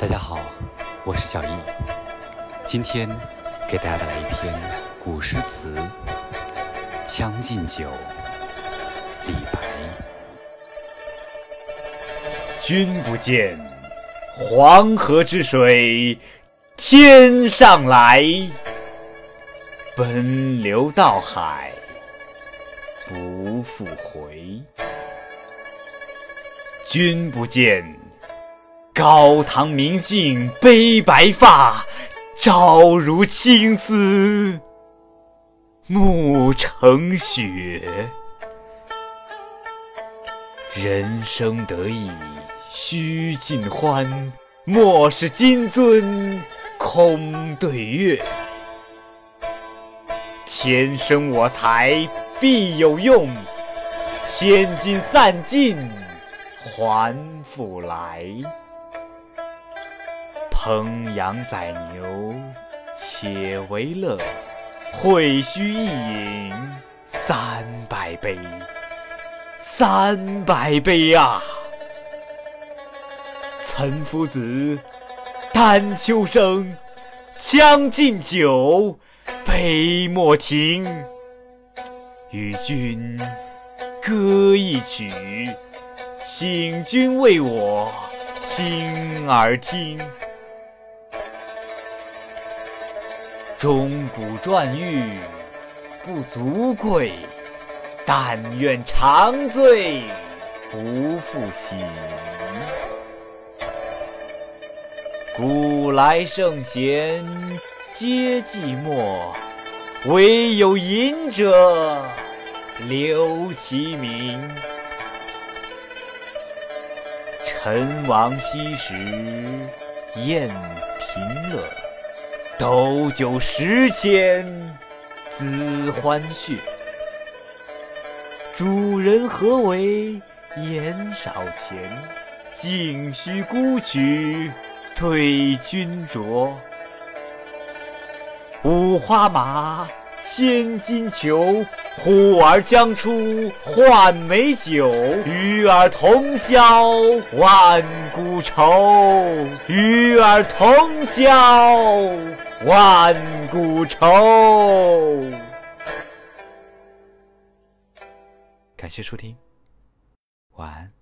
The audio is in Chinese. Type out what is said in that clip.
大家好，我是小易，今天给大家带来一篇古诗词《将进酒》。李白。君不见，黄河之水天上来，奔流到海不复回。君不见，高堂明镜悲白发，朝如青丝暮成雪。人生得意须尽欢，莫使金樽空对月。天生我材必有用，千金散尽还复来。烹羊宰牛且为乐，会须一饮三百杯。三百杯啊！岑夫子，丹丘生，将进酒，杯莫停。与君歌一曲，请君为我倾耳听。钟鼓馔玉不足贵。但愿长醉不复醒。古来圣贤皆寂寞，惟有饮者留其名。陈王昔时宴平乐，斗酒十千恣欢谑。主人何为言少钱？径须沽取对君酌。五花马，千金裘，呼儿将出换美酒。与尔同销万古愁，与尔同销万古愁。感谢收听，晚安。